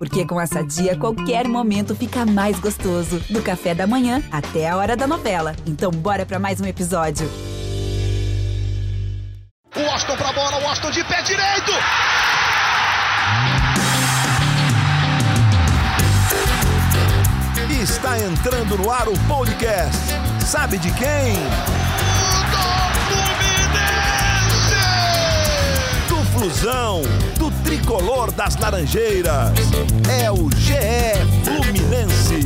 Porque com essa dia, qualquer momento fica mais gostoso. Do café da manhã até a hora da novela. Então, bora para mais um episódio. O Austin pra bola, o Austin de pé direito! Está entrando no ar o podcast. Sabe de quem? Do Do Flusão, tricolor das Laranjeiras. É o GE Fluminense.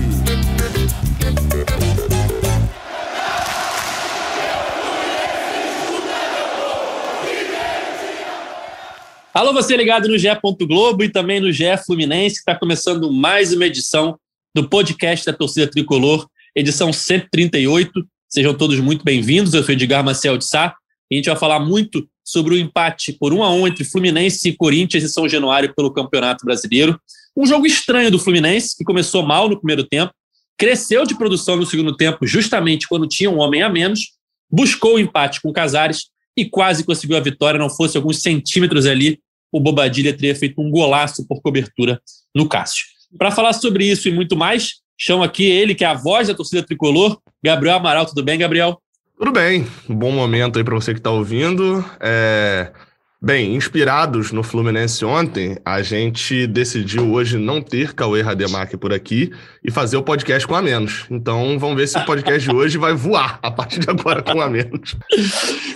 Alô, você ligado no GE. Globo e também no GE Fluminense, está começando mais uma edição do podcast da torcida tricolor, edição 138. Sejam todos muito bem-vindos. Eu sou Edgar Marcel de Sá e a gente vai falar muito sobre o empate por 1 a 1 entre Fluminense e Corinthians e São Januário pelo Campeonato Brasileiro. Um jogo estranho do Fluminense, que começou mal no primeiro tempo, cresceu de produção no segundo tempo, justamente quando tinha um homem a menos, buscou o empate com Casares e quase conseguiu a vitória, não fosse alguns centímetros ali, o Bobadilha teria feito um golaço por cobertura no Cássio. Para falar sobre isso e muito mais, chamo aqui ele, que é a voz da torcida tricolor, Gabriel Amaral. Tudo bem, Gabriel? Tudo bem. Um bom momento aí para você que está ouvindo. É... Bem, inspirados no Fluminense ontem, a gente decidiu hoje não ter Cauê Rademacher por aqui e fazer o podcast com a menos. Então vamos ver se o podcast de hoje vai voar a partir de agora com a menos.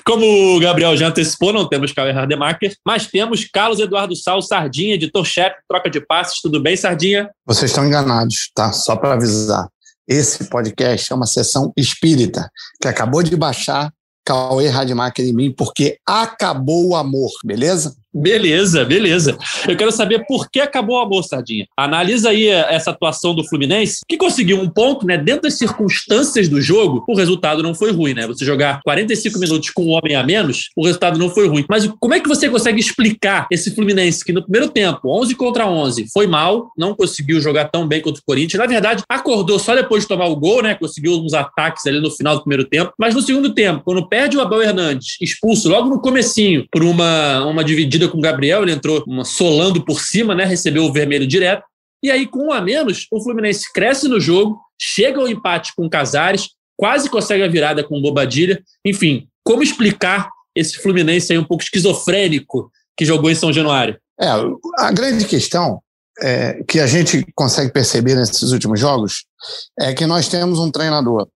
Como o Gabriel já antecipou, não temos Cauê Rademacher, mas temos Carlos Eduardo Sal, Sardinha, editor-chefe, troca de passes. Tudo bem, Sardinha? Vocês estão enganados, tá? Só para avisar. Esse podcast é uma sessão espírita que acabou de baixar Cauê Rademacher em mim, porque acabou o amor, beleza? Beleza, beleza. Eu quero saber por que acabou o amor, Sardinha. Analisa aí essa atuação do Fluminense, que conseguiu um ponto, né? Dentro das circunstâncias do jogo, o resultado não foi ruim, né? Você jogar 45 minutos com um homem a menos, o resultado não foi ruim. Mas como é que você consegue explicar esse Fluminense que no primeiro tempo, 11 contra 11, foi mal, não conseguiu jogar tão bem contra o Corinthians? Na verdade, acordou só depois de tomar o gol, né? Conseguiu uns ataques ali no final do primeiro tempo. Mas no segundo tempo, quando perde o Abel Hernandes, expulso logo no comecinho por uma, uma dividida com o Gabriel, ele entrou solando por cima, né? Recebeu o vermelho direto. E aí, com um a menos, o Fluminense cresce no jogo, chega ao empate com o Casares, quase consegue a virada com o Bobadilha. Enfim, como explicar esse Fluminense aí um pouco esquizofrênico que jogou em São Januário? É, a grande questão é, que a gente consegue perceber nesses últimos jogos é que nós temos um treinador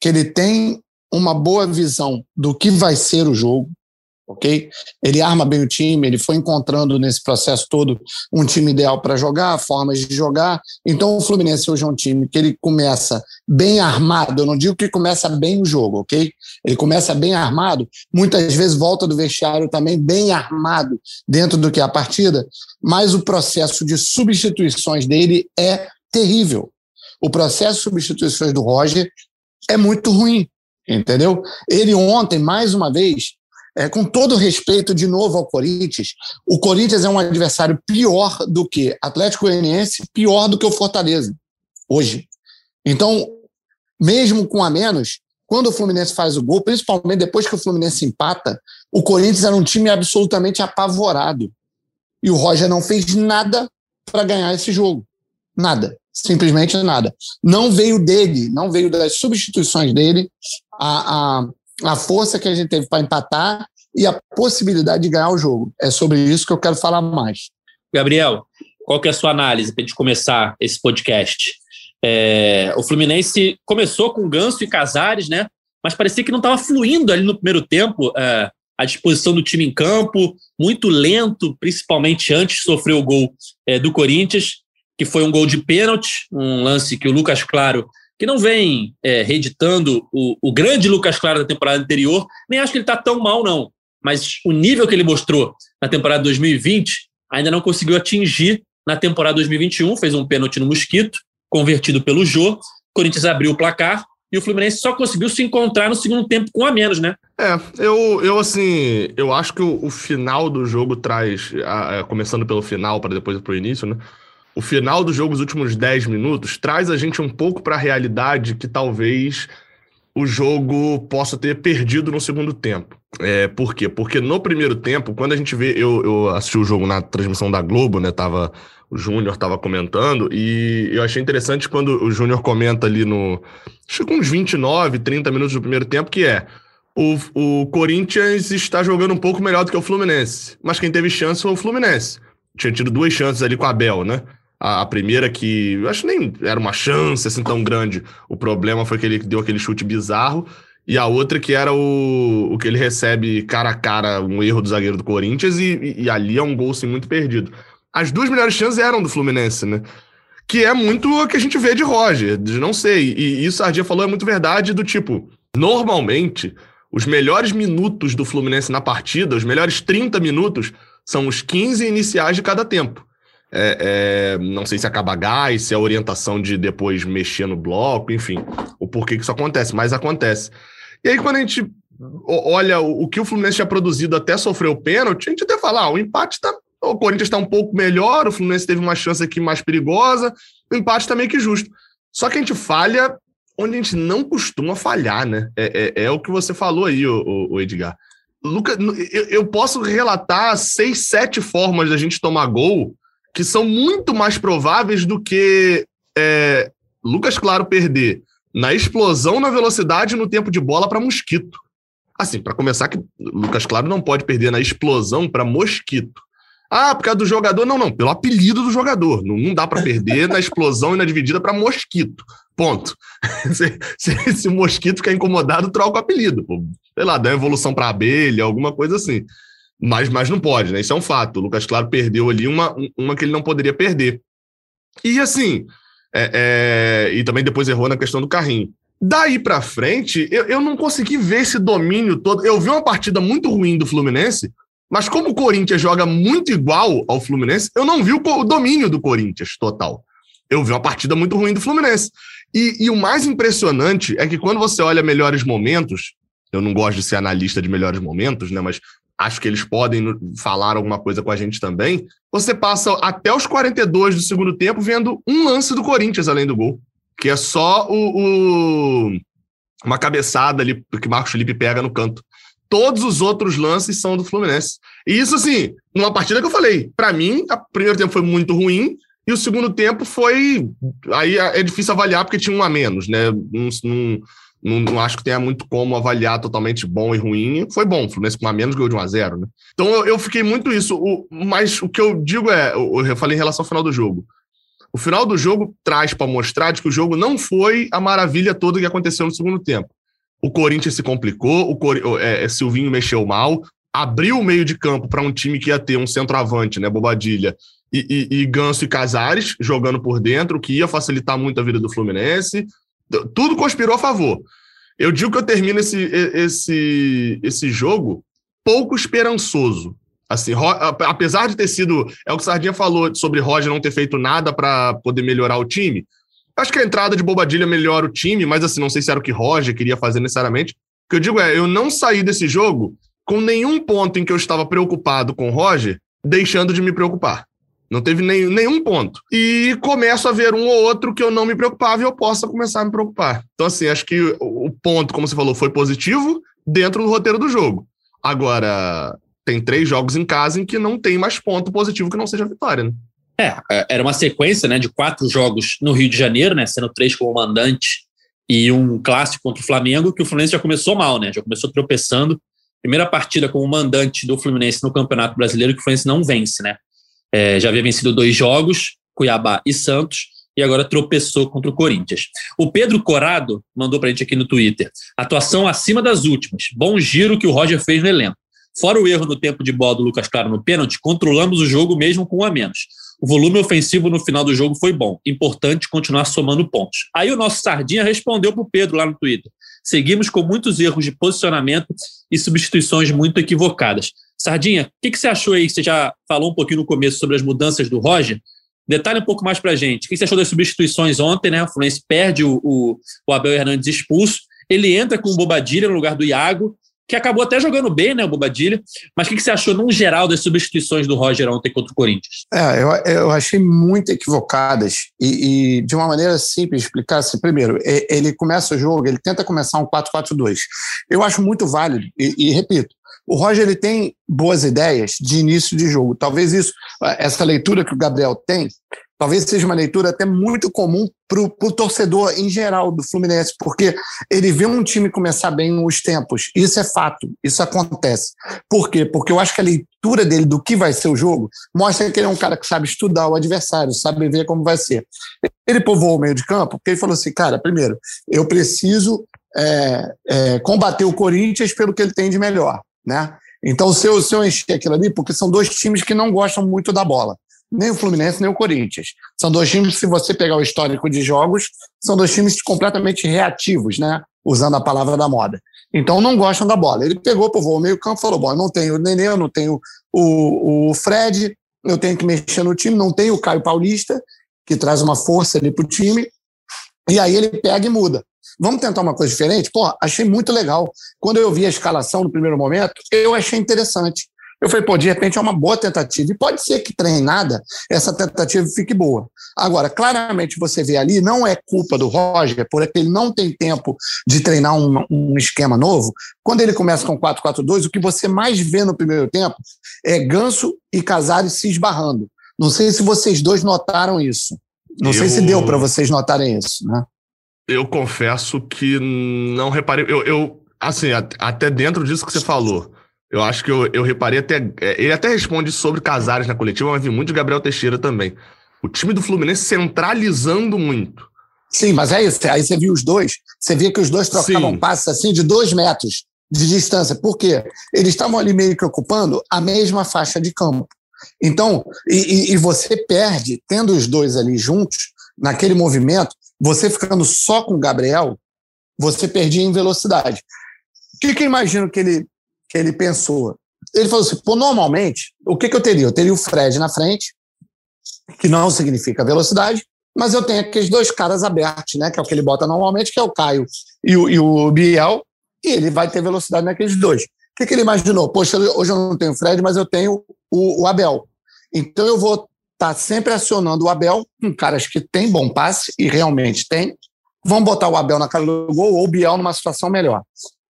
que ele tem uma boa visão do que vai ser o jogo, ok? Ele arma bem o time, ele foi encontrando nesse processo todo um time ideal para jogar, formas de jogar. Então o Fluminense hoje é um time que ele começa bem armado, eu não digo que começa bem o jogo, ok? Ele começa bem armado, muitas vezes volta do vestiário também bem armado dentro do que é a partida, mas o processo de substituições dele é terrível. O processo de substituições do Roger é muito ruim, entendeu? Ele ontem, mais uma vez, é, com todo respeito de novo ao Corinthians, o Corinthians é um adversário pior do que Atlético Goianiense, pior do que o Fortaleza, hoje. Então, mesmo com a menos, quando o Fluminense faz o gol, principalmente depois que o Fluminense empata, o Corinthians era um time absolutamente apavorado. E o Roger não fez nada para ganhar esse jogo. Nada. Simplesmente nada. Não veio dele, não veio das substituições dele a, a, a força que a gente teve para empatar e a possibilidade de ganhar o jogo. É sobre isso que eu quero falar mais. Gabriel, qual que é a sua análise para a gente começar esse podcast? É, o Fluminense começou com Ganso e Casares, né? Mas parecia que não estava fluindo ali no primeiro tempo é, a disposição do time em campo, muito lento, principalmente antes de sofrer o gol é, do Corinthians que foi um gol de pênalti, um lance que o Lucas Claro, que não vem é, reeditando o, o grande Lucas Claro da temporada anterior, nem acho que ele está tão mal, não. Mas o nível que ele mostrou na temporada 2020 ainda não conseguiu atingir na temporada 2021. Fez um pênalti no Mosquito, convertido pelo Jô. Corinthians abriu o placar e o Fluminense só conseguiu se encontrar no segundo tempo com a menos, né? É, eu, eu assim, eu acho que o, o final do jogo traz, a, a, começando pelo final para depois para o início, né? O final do jogo, os últimos 10 minutos, traz a gente um pouco para a realidade que talvez o jogo possa ter perdido no segundo tempo. É, por quê? Porque no primeiro tempo, quando a gente vê. Eu, eu assisti o jogo na transmissão da Globo, né? Tava, o Júnior estava comentando, e eu achei interessante quando o Júnior comenta ali no. Acho que uns 29, 30 minutos do primeiro tempo, que é. O, o Corinthians está jogando um pouco melhor do que o Fluminense. Mas quem teve chance foi o Fluminense. Tinha tido duas chances ali com a Abel, né? A, a primeira que. Eu acho que nem era uma chance assim tão grande. O problema foi que ele deu aquele chute bizarro. E a outra que era o, o que ele recebe cara a cara, um erro do zagueiro do Corinthians, e, e, e ali é um gol assim, muito perdido. As duas melhores chances eram do Fluminense, né? Que é muito o que a gente vê de Roger, de não sei. E isso a Ardinha falou é muito verdade, do tipo, normalmente, os melhores minutos do Fluminense na partida, os melhores 30 minutos, são os 15 iniciais de cada tempo. É, é, não sei se acaba gás, se é a orientação de depois mexer no bloco, enfim, o porquê que isso acontece, mas acontece. E aí, quando a gente olha o, o que o Fluminense tinha produzido até sofrer o pênalti, a gente até fala: ah, o empate está. O Corinthians está um pouco melhor, o Fluminense teve uma chance aqui mais perigosa, o empate está meio que justo. Só que a gente falha onde a gente não costuma falhar, né? É, é, é o que você falou aí, o, o Edgar. Luca, eu, eu posso relatar seis, sete formas da gente tomar gol que são muito mais prováveis do que é, Lucas Claro perder na explosão, na velocidade e no tempo de bola para Mosquito. Assim, para começar, que Lucas Claro não pode perder na explosão para Mosquito. Ah, por causa do jogador? Não, não, pelo apelido do jogador. Não, não dá para perder na explosão e na dividida para Mosquito. Ponto. se, se, se, o Mosquito ficar incomodado, troca o apelido. Sei lá, dá evolução para abelha, alguma coisa assim. Mas, mas não pode, né? Isso é um fato. O Lucas Claro perdeu ali uma, uma que ele não poderia perder. E assim, é, é, e também depois errou na questão do carrinho. Daí para frente, eu, eu não consegui ver esse domínio todo. Eu vi uma partida muito ruim do Fluminense, mas como o Corinthians joga muito igual ao Fluminense, eu não vi o, o domínio do Corinthians total. Eu vi uma partida muito ruim do Fluminense. E, e, o mais impressionante é que quando você olha melhores momentos, eu não gosto de ser analista de melhores momentos, né? Mas acho que eles podem falar alguma coisa com a gente também. Você passa até os 42 do segundo tempo vendo um lance do Corinthians além do gol, que é só o, o uma cabeçada ali que Marcos Felipe pega no canto. Todos os outros lances são do Fluminense. E isso, assim, numa partida que eu falei, para mim, o primeiro tempo foi muito ruim, e o segundo tempo foi. Aí é difícil avaliar porque tinha um a menos, né? Não, não, não, não, acho que tenha muito como avaliar totalmente bom e ruim. Foi bom, o Fluminense com a menos ganhou de 1 a 0 né? Então eu, eu fiquei muito isso. O, mas o que eu digo é, eu falei em relação ao final do jogo. O final do jogo traz para mostrar de que o jogo não foi a maravilha toda que aconteceu no segundo tempo. O Corinthians se complicou, o Cor... é, é, Silvinho mexeu mal, abriu o meio de campo para um time que ia ter um centroavante, né, Bobadilha, e, e, e Ganso e Casares jogando por dentro, que ia facilitar muito a vida do Fluminense tudo conspirou a favor. Eu digo que eu termino esse, esse, esse jogo pouco esperançoso. Assim, apesar de ter sido. É o que o Sardinha falou sobre Roger não ter feito nada para poder melhorar o time. Acho que a entrada de Bobadilha melhora o time, mas assim, não sei se era o que Roger queria fazer necessariamente. O que eu digo é, eu não saí desse jogo com nenhum ponto em que eu estava preocupado com Roger, deixando de me preocupar. Não teve nem, nenhum ponto. E começo a ver um ou outro que eu não me preocupava e eu possa começar a me preocupar. Então, assim, acho que o ponto, como você falou, foi positivo dentro do roteiro do jogo. Agora, tem três jogos em casa em que não tem mais ponto positivo que não seja vitória, né? É, é, era uma sequência né, de quatro jogos no Rio de Janeiro, né? Sendo três como mandante e um clássico contra o Flamengo, que o Fluminense já começou mal, né? Já começou tropeçando. Primeira partida como mandante do Fluminense no Campeonato Brasileiro, que o Fluminense não vence, né? É, já havia vencido dois jogos, Cuiabá e Santos, e agora tropeçou contra o Corinthians. O Pedro Corado mandou para a gente aqui no Twitter: atuação acima das últimas. Bom giro que o Roger fez no elenco. Fora o erro no tempo de bola do Lucas Claro no pênalti, controlamos o jogo mesmo com um a menos. O volume ofensivo no final do jogo foi bom. Importante continuar somando pontos. Aí o nosso Sardinha respondeu para o Pedro lá no Twitter. Seguimos com muitos erros de posicionamento e substituições muito equivocadas. Sardinha, o que, que, você achou aí? Você já falou um pouquinho no começo sobre as mudanças do Roger. Detalhe um pouco mais para a gente. O que você achou das substituições ontem, né? O Fluminense perde o, o, o Abel Hernandes expulso. Ele entra com o Bobadilha no lugar do Iago, que acabou até jogando bem, né, o Bobadilha. Mas o que, que você achou, num geral, das substituições do Roger ontem contra o Corinthians? É, eu, eu achei muito equivocadas. E, e de uma maneira simples explicar, assim, primeiro, ele começa o jogo, ele tenta começar um 4-4-2. Eu acho muito válido, e, e repito, O Roger ele tem boas ideias de início de jogo. Talvez isso, essa leitura que o Gabriel tem, talvez seja uma leitura até muito comum para o torcedor em geral do Fluminense, porque ele vê um time começar bem nos tempos. Isso é fato, isso acontece. Por quê? Porque eu acho que a leitura dele do que vai ser o jogo mostra que ele é um cara que sabe estudar o adversário, sabe ver como vai ser. Ele povoou o meio de campo porque ele falou assim: cara, primeiro, eu preciso é, é, combater o Corinthians pelo que ele tem de melhor. Né? Então, se eu, se eu encher aquilo ali, porque são dois times que não gostam muito da bola nem o Fluminense, nem o Corinthians. São dois times, se você pegar o histórico de jogos, são dois times completamente reativos, né? Usando a palavra da moda. Então não gostam da bola. Ele pegou, povoou o meio-campo e falou: bom, eu não tenho o Nenê, eu não tenho o, o Fred, eu tenho que mexer no time, não tenho o Caio Paulista, que traz uma força ali para o time. E aí ele pega e muda. Vamos tentar uma coisa diferente? Pô, achei muito legal. Quando eu vi a escalação no primeiro momento, eu achei interessante. Eu falei, pô, de repente é uma boa tentativa. E pode ser que treinada essa tentativa fique boa. Agora, claramente você vê ali, não é culpa do Roger, porque ele não tem tempo de treinar um, um esquema novo. Quando ele começa com 4-4-2, o que você mais vê no primeiro tempo é Ganso e Casares se esbarrando. Não sei se vocês dois notaram isso. Não eu... sei se deu para vocês notarem isso, né? Eu confesso que não reparei. Eu, eu assim, até dentro disso que você falou eu acho que eu, eu reparei até. É, ele até responde sobre Casares na coletiva, mas vi muito de Gabriel Teixeira também. O time do Fluminense centralizando muito. Sim, mas é isso. Aí você viu os dois, você via que os dois trocavam Sim. passes assim de dois metros de distância. Por quê? Eles estavam ali meio que ocupando a mesma faixa de campo. Então, e, e, você perde, tendo os dois ali juntos, naquele movimento, você ficando só com o Gabriel, você perdia em velocidade. O que, que eu imagino que ele que ele pensou. Ele falou assim: pô, normalmente, o que, que eu teria? Eu teria o Fred na frente, que não significa velocidade, mas eu tenho aqueles dois caras abertos, né? Que é o que ele bota normalmente, que é o Caio e o, e o Biel, e ele vai ter velocidade naqueles dois. O que, que ele imaginou? Poxa, hoje eu não tenho Fred, mas eu tenho o, o Abel. Então eu vou estar tá sempre acionando o Abel com caras que têm bom passe, e realmente tem. Vão botar o Abel na cara do gol ou o Biel numa situação melhor.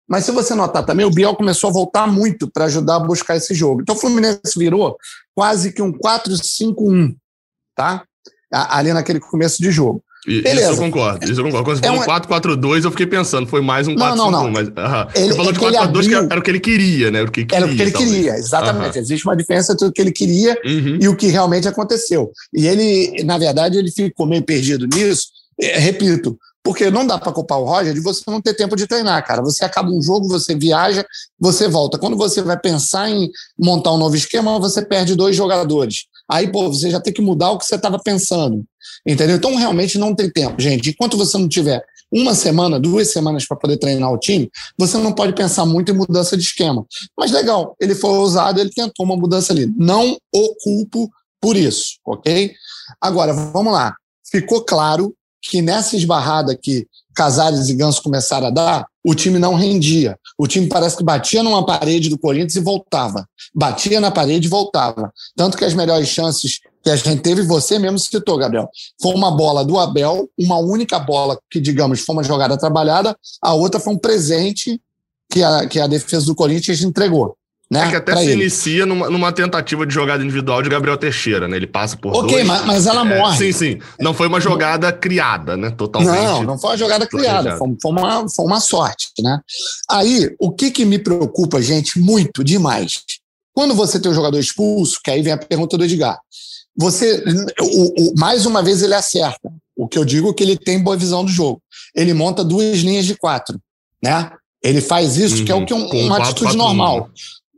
Mas se você notar também, o Biel começou a voltar muito para ajudar a buscar esse jogo. Então o Fluminense virou quase que um 4-5-1, tá? Ali naquele começo de jogo. Beleza. Isso eu concordo, isso eu concordo. Quando você é falou um... 4-4-2, eu fiquei pensando, foi mais um 4-5-1. Não, não, não. Mas, uh ele, você falou é de 4-4-2 abriu... que era o que ele queria, né? Era o que, queria, era o que ele talvez. queria, exatamente. Existe uma diferença entre o que ele queria uhum. e o que realmente aconteceu. E ele, na verdade, ele ficou meio perdido nisso. É, repito, porque não dá para culpar o Roger de você não ter tempo de treinar, cara. Você acaba um jogo, você viaja, você volta. Quando você vai pensar em montar um novo esquema, você perde dois jogadores. Aí, pô, você já tem que mudar o que você estava pensando. Entendeu? Então, realmente não tem tempo, gente. Enquanto você não tiver uma semana, duas semanas para poder treinar o time, você não pode pensar muito em mudança de esquema. Mas legal, ele foi ousado, ele tentou uma mudança ali. Não o culpo por isso, ok? Agora, vamos lá. Ficou claro que nessa esbarrada que Casares e Ganso começaram a dar, o time não rendia. O time parece que batia numa parede do Corinthians e voltava. Batia na parede e voltava. Tanto que as melhores chances que a gente teve, você mesmo citou, Gabriel, foi uma bola do Abel, uma única bola que, digamos, foi uma jogada trabalhada, a outra foi um presente que a, que a defesa do Corinthians entregou. Né, é que até se ele. inicia numa, numa, tentativa de jogada individual de Gabriel Teixeira, né? Ele passa por Ok, dois, mas, mas, ela é, morre. sim, sim. Não foi uma jogada criada, né? Totalmente. Não, não foi uma jogada criada. Foi, foi, uma, foi uma sorte, né? Aí, o que que me preocupa, gente, muito, demais. Quando você tem um jogador expulso, que aí vem a pergunta do Edgar. Você, o, o, mais uma vez, ele acerta. O que eu digo é que ele tem boa visão do jogo. Ele monta duas linhas de quatro, né? Ele faz isso, uhum, que é o uhum. que um, uma atitude normal.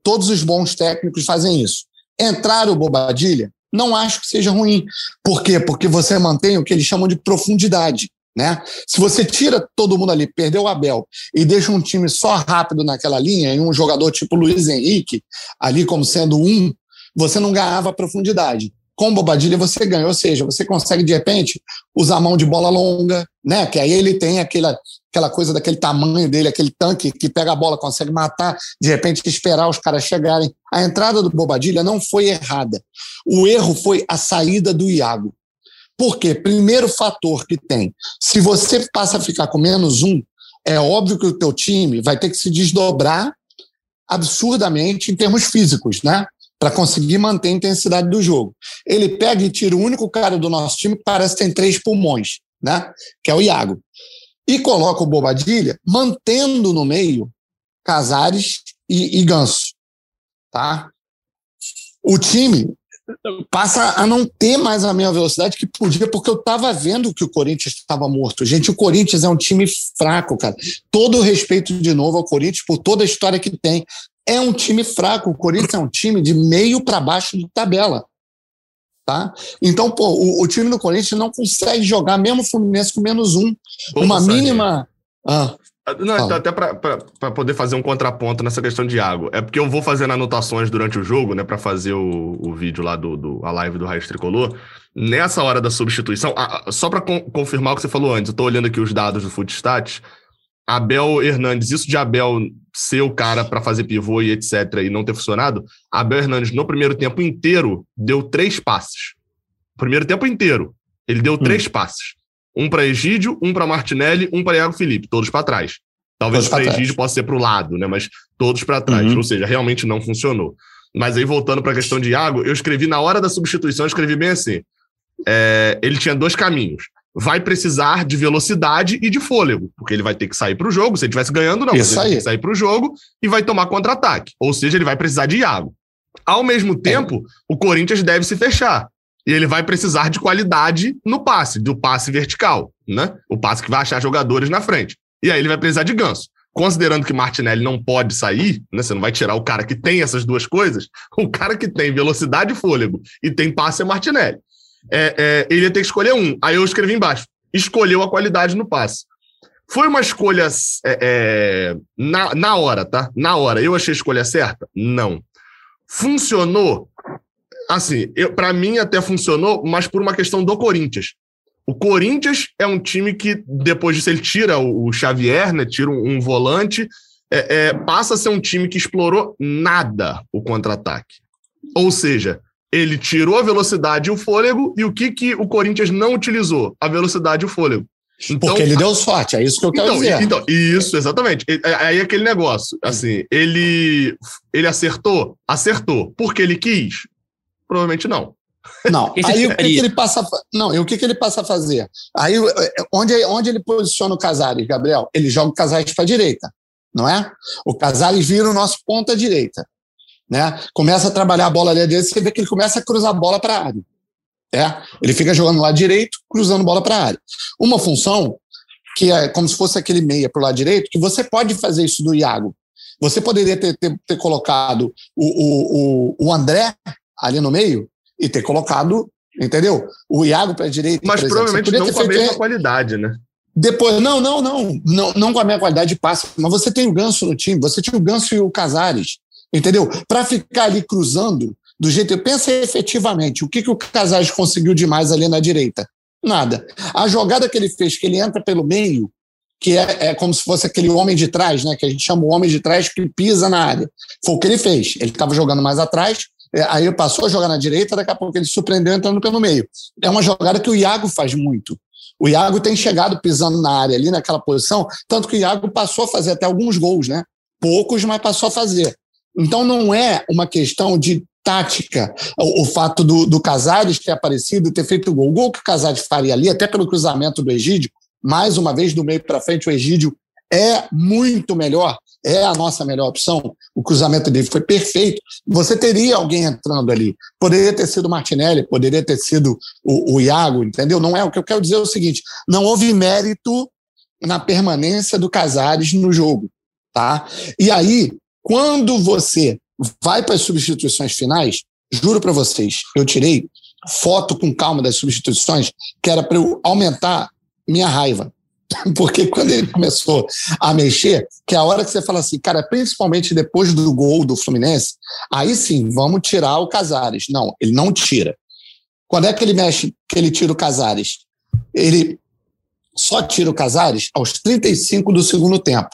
Todos os bons técnicos fazem isso. Entrar o Bobadilha, não acho que seja ruim. Por quê? Porque você mantém o que eles chamam de profundidade. Né? Se você tira todo mundo ali, perdeu o Abel e deixa um time só rápido naquela linha, e um jogador tipo Luiz Henrique, ali como sendo um, você não ganhava profundidade com Bobadilha você ganha, ou seja, você consegue de repente usar a mão de bola longa, né? Que aí ele tem aquela, aquela coisa daquele tamanho dele, aquele tanque que pega a bola, consegue matar, de repente esperar os caras chegarem. A entrada do Bobadilha não foi errada. O erro foi a saída do Iago. Por quê? Primeiro fator que tem. Se você passa a ficar com menos um, é óbvio que o teu time vai ter que se desdobrar absurdamente em termos físicos, né? Para conseguir manter a intensidade do jogo. Ele pega e tira o único cara do nosso time que parece que tem três pulmões, né? Que é o Iago. E coloca o Bobadilha, mantendo no meio Casares e, e Ganso. Tá? O time passa a não ter mais a mesma velocidade que podia, porque eu estava vendo que o Corinthians estava morto. Gente, o Corinthians é um time fraco, cara. Todo respeito de novo ao Corinthians por toda a história que tem. É um time fraco. O Corinthians é um time de meio para baixo de tabela. Tá? Então, pô, o, o, time do Corinthians não consegue jogar, mesmo o Fluminense com menos um. Uma mínima. Ah. Não, então, até para poder fazer um contraponto nessa questão de água. É porque eu vou fazendo anotações durante o jogo, né, para fazer o, o vídeo lá do, do a live do Raiz Tricolor. Nessa hora da substituição, só para con confirmar o que você falou antes, eu tô olhando aqui os dados do Footstats. Abel Hernandes, isso de Abel ser o cara para fazer pivô e etc. e não ter funcionado, Abel Hernandes no primeiro tempo inteiro deu três passes. Primeiro tempo inteiro, ele deu hum. três passes. Um para Egídio, um para Martinelli, um para Iago Felipe, todos para trás. Talvez para Egídio possa ser para o lado, né? Mas todos para trás. Uhum. Ou seja, realmente não funcionou. Mas aí, voltando para a questão de Iago, eu escrevi na hora da substituição, eu escrevi bem assim. É, ele tinha dois caminhos. Vai precisar de velocidade e de fôlego, porque ele vai ter que sair para o jogo. Se ele estivesse ganhando, não. Isso ele que sair para o jogo e vai tomar contra-ataque. Ou seja, ele vai precisar de Iago. Ao mesmo tempo, é. o Corinthians deve se fechar. E ele vai precisar de qualidade no passe, do passe vertical, né? O passe que vai achar jogadores na frente. E aí ele vai precisar de ganso. Considerando que Martinelli não pode sair, né? Você não vai tirar o cara que tem essas duas coisas. O cara que tem velocidade e fôlego e tem passe é Martinelli. É, é, ele ia ter que escolher um. Aí eu escrevi embaixo. Escolheu a qualidade no passe. Foi uma escolha é, é na, na hora, tá? Na hora. Eu achei a escolha certa? Não. Funcionou? assim, para mim até funcionou, mas por uma questão do Corinthians. O Corinthians é um time que, depois disso, ele tira o, Xavier, né, tira um, um volante, é, é, passa a ser um time que explorou nada o contra-ataque. Ou seja, ele tirou a velocidade e o fôlego, e o que, que o Corinthians não utilizou? A velocidade e o fôlego. Então, Porque ele deu sorte, é isso que eu quero então, dizer. Então, isso, exatamente. Aí é aquele negócio, assim, ele, ele acertou? Acertou. Porque ele quis? Provavelmente não. Não. Aí o que, que, ele passa a, não, e o que, que ele passa a fazer? Aí onde, onde ele posiciona o Casares, Gabriel? Ele joga o Casares para a direita, não é? O Casares vira o nosso ponta direita, né? Começa a trabalhar a bola ali dele, você vê que ele começa a cruzar a bola para a área. É? Ele fica jogando lá direito, cruzando bola para a área. Uma função que é como se fosse aquele meia para o lado direito, que você pode fazer isso do Iago. Você poderia ter, ter, ter colocado o, o, o, André ali no meio e ter colocado, entendeu? O Iago para a direita. Mas provavelmente não com a mesma qualidade, né? Depois, não, não, não, não, não com a mesma qualidade de passe, mas você tem o Ganso no time, você tinha o Ganso e o Casares, entendeu? Para ficar ali cruzando do jeito. Eu penso efetivamente, o que, que o Casares conseguiu demais ali na direita? Nada. A jogada que ele fez, que ele entra pelo meio, que é, é, como se fosse aquele homem de trás, né? Que a gente chama o homem de trás que pisa na área. Foi o que ele fez. Ele estava jogando mais atrás, é, aí passou a jogar na direita, daqui a pouco ele surpreendeu entrando pelo meio. É uma jogada que o Iago faz muito. O Iago tem chegado pisando na área ali, naquela posição, tanto que o Iago passou a fazer até alguns gols, né? Poucos, mas passou a fazer. Então não é uma questão de tática o, o fato do, do Casares ter aparecido e ter feito o gol. O gol que o Casares faria ali, até pelo cruzamento do Egídio, mais uma vez do meio para frente, o Egídio é muito melhor, é a nossa melhor opção. O cruzamento dele foi perfeito. Você teria alguém entrando ali. Poderia ter sido o Martinelli, poderia ter sido o, o Iago, entendeu? Não é o que eu quero dizer é o seguinte: não houve mérito na permanência do Casares no jogo, tá? E aí, quando você vai para as substituições finais, juro para vocês, eu tirei foto com calma das substituições, que era para eu aumentar minha raiva. Porque quando ele começou a mexer, que é a hora que você fala assim, cara, principalmente depois do gol do Fluminense, aí sim, vamos tirar o Casares. Não, ele não tira. Quando é que ele mexe, que ele tira o Casares? Ele só tira o Casares aos 35 do segundo tempo.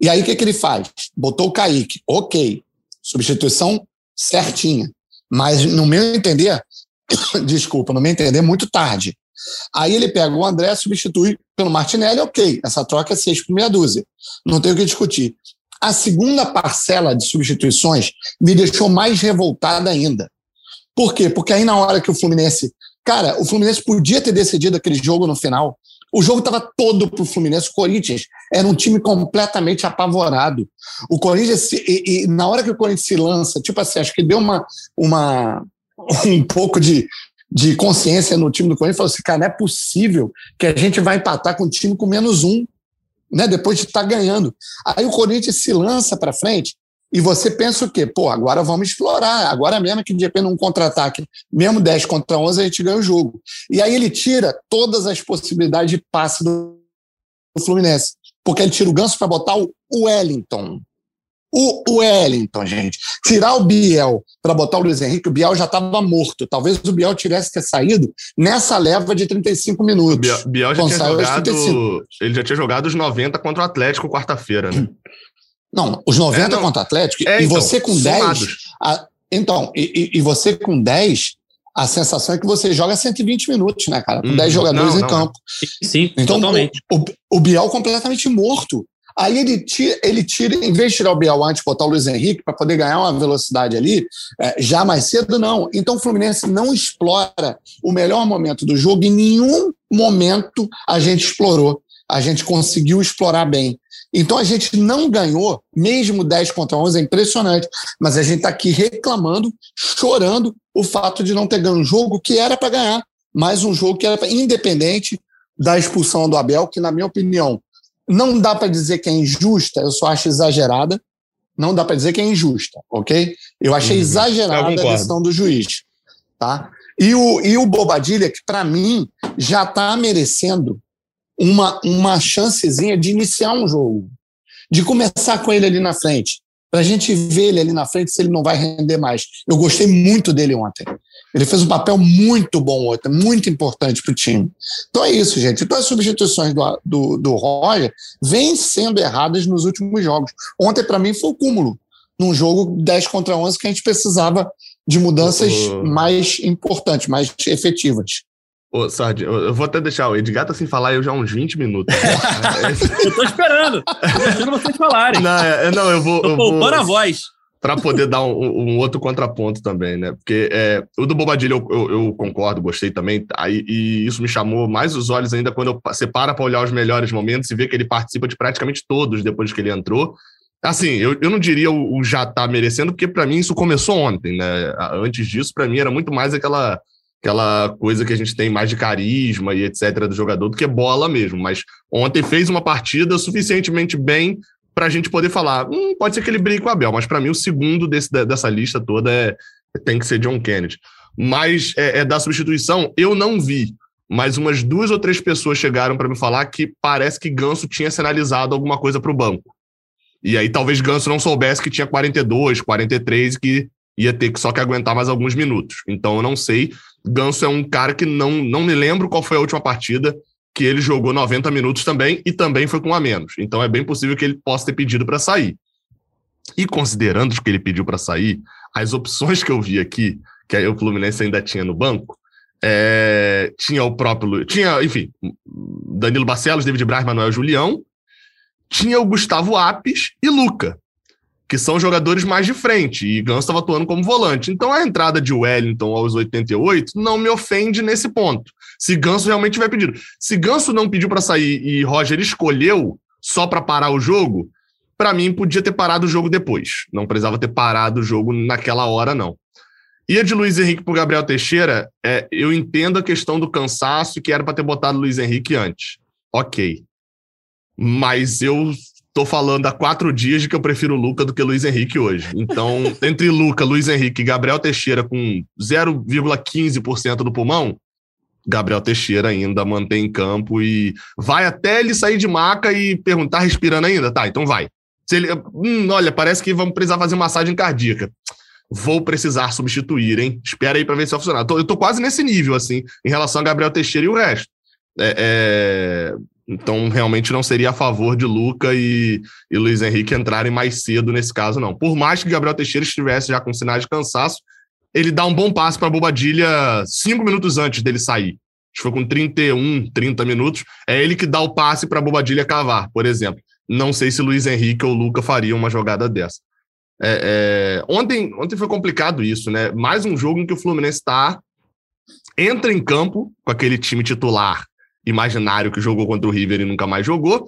E aí o que, que ele faz? Botou o Kaique. Ok. Substituição certinha. Mas, no meu entender, desculpa, no meu entender, muito tarde. Aí ele pega o André, substitui pelo Martinelli, ok. Essa troca é seis por meia dúzia. Não tem o que discutir. A segunda parcela de substituições me deixou mais revoltada ainda. Por quê? Porque aí na hora que o Fluminense. Cara, o Fluminense podia ter decidido aquele jogo no final. O jogo estava todo para o Fluminense. O Corinthians era um time completamente apavorado. O Corinthians, e, e, na hora que o Corinthians se lança, tipo assim, acho que deu uma, uma, um pouco de, de consciência no time do Corinthians. Falou assim, cara, não é possível que a gente vai empatar com um time com menos um né, depois de estar tá ganhando. Aí o Corinthians se lança para frente e você pensa o quê? Pô, agora vamos explorar. Agora mesmo que de repente num contra-ataque, mesmo 10 contra 11, a gente ganha o jogo. E aí ele tira todas as possibilidades de passe do Fluminense. Porque ele tira o ganso para botar o Wellington. O Wellington, gente. Tirar o Biel para botar o Luiz Henrique, o Biel já estava morto. Talvez o Biel tivesse ter saído nessa leva de 35 minutos. Biel, Biel já tinha jogado, ele já tinha jogado os 90 contra o Atlético quarta-feira, né? Não, os 90 é, não. contra o Atlético. É, e então, você com 10. A, então, e, e, você com 10, a sensação é que você joga 120 minutos, né, cara? Com hum, 10 jogadores não, em campo. Sim, então, totalmente. O, o, o Biel completamente morto. Aí ele tira, ele tira, em vez de tirar o Biel antes, botar o Luiz Henrique para poder ganhar uma velocidade ali, é, já mais cedo, não. Então o Fluminense não explora o melhor momento do jogo, em nenhum momento a gente explorou. A gente conseguiu explorar bem. Então a gente não ganhou, mesmo 10 contra 11, é impressionante. Mas a gente está aqui reclamando, chorando o fato de não ter ganho um jogo que era para ganhar. Mais um jogo que era pra, independente da expulsão do Abel, que, na minha opinião, não dá para dizer que é injusta, eu só acho exagerada. Não dá para dizer que é injusta, ok? Eu achei uhum. exagerada a decisão do juiz. Tá? E o, e o Bobadilha, que para mim já está merecendo uma, uma chancezinha de iniciar um jogo, de começar com ele ali na frente, para a gente ver ele ali na frente se ele não vai render mais. Eu gostei muito dele ontem. Ele fez um papel muito bom ontem, muito importante para o time. Então é isso, gente. Então as substituições do, do, do Roger vêm sendo erradas nos últimos jogos. Ontem, para mim, foi o cúmulo. Num jogo 10 contra 11 que a gente precisava de mudanças mais importantes, mais efetivas. Ô, Sardi, eu vou até deixar o Edgar tá sem falar eu já há uns 20 minutos. eu tô esperando. Tô deixando vocês falarem. Não, é, não eu vou. Tô poupando a voz para poder dar um, um, outro contraponto também, né? Porque é, o do Bobadilha eu, eu, eu, concordo, gostei também, aí, e isso me chamou mais os olhos ainda quando eu, você para para olhar os melhores momentos e ver que ele participa de praticamente todos depois que ele entrou. Assim, eu, eu não diria o, o já tá merecendo, porque para mim isso começou ontem, né? Antes disso, para mim era muito mais aquela aquela coisa que a gente tem mais de carisma e etc do jogador do que bola mesmo, mas ontem fez uma partida suficientemente bem para a gente poder falar, hum, pode ser que ele brigue com o Abel, mas para mim o segundo desse, dessa lista toda é, tem que ser John Kennedy. Mas é, é da substituição, eu não vi, mas umas duas ou três pessoas chegaram para me falar que parece que Ganso tinha sinalizado alguma coisa para o banco. E aí talvez Ganso não soubesse que tinha 42, 43 e que ia ter que só que aguentar mais alguns minutos. Então eu não sei. Ganso é um cara que não, não me lembro qual foi a última partida que ele jogou 90 minutos também e também foi com a menos. Então é bem possível que ele possa ter pedido para sair. E considerando que ele pediu para sair, as opções que eu vi aqui, que aí o Fluminense ainda tinha no banco, é, tinha o próprio. Tinha, enfim, Danilo Barcelos, David Braz, Manuel Julião, tinha o Gustavo Apes e Luca que são jogadores mais de frente, e Ganso estava atuando como volante. Então a entrada de Wellington aos 88 não me ofende nesse ponto. Se Ganso realmente tiver pedido. Se Ganso não pediu para sair e Roger escolheu só para parar o jogo, para mim podia ter parado o jogo depois. Não precisava ter parado o jogo naquela hora, não. E a de Luiz Henrique para Gabriel Teixeira, é, eu entendo a questão do cansaço que era para ter botado Luiz Henrique antes. Ok. Mas eu tô falando há quatro dias de que eu prefiro o Luca do que o Luiz Henrique hoje. Então, entre Luca, Luiz Henrique e Gabriel Teixeira com 0,15% do pulmão, Gabriel Teixeira ainda mantém em campo e vai até ele sair de maca e perguntar, respirando ainda? Tá, então vai. Se ele, hum, olha, parece que vamos precisar fazer massagem cardíaca. Vou precisar substituir, hein? Espera aí para ver se vai funcionar. Eu tô, eu tô quase nesse nível, assim, em relação a Gabriel Teixeira e o resto. É, é, então, realmente não seria a favor de Luca e, e Luiz Henrique entrarem mais cedo nesse caso, não. Por mais que Gabriel Teixeira estivesse já com sinais de cansaço, ele dá um bom passo para Bobadilha cinco minutos antes dele sair. que foi com 31, 30 minutos, é ele que dá o passe para Bobadilha cavar, por exemplo. Não sei se Luiz Henrique ou Luca fariam uma jogada dessa. É, é, ontem, ontem foi complicado isso, né? Mais um jogo em que o Fluminense está entra em campo com aquele time titular imaginário que jogou contra o River e nunca mais jogou,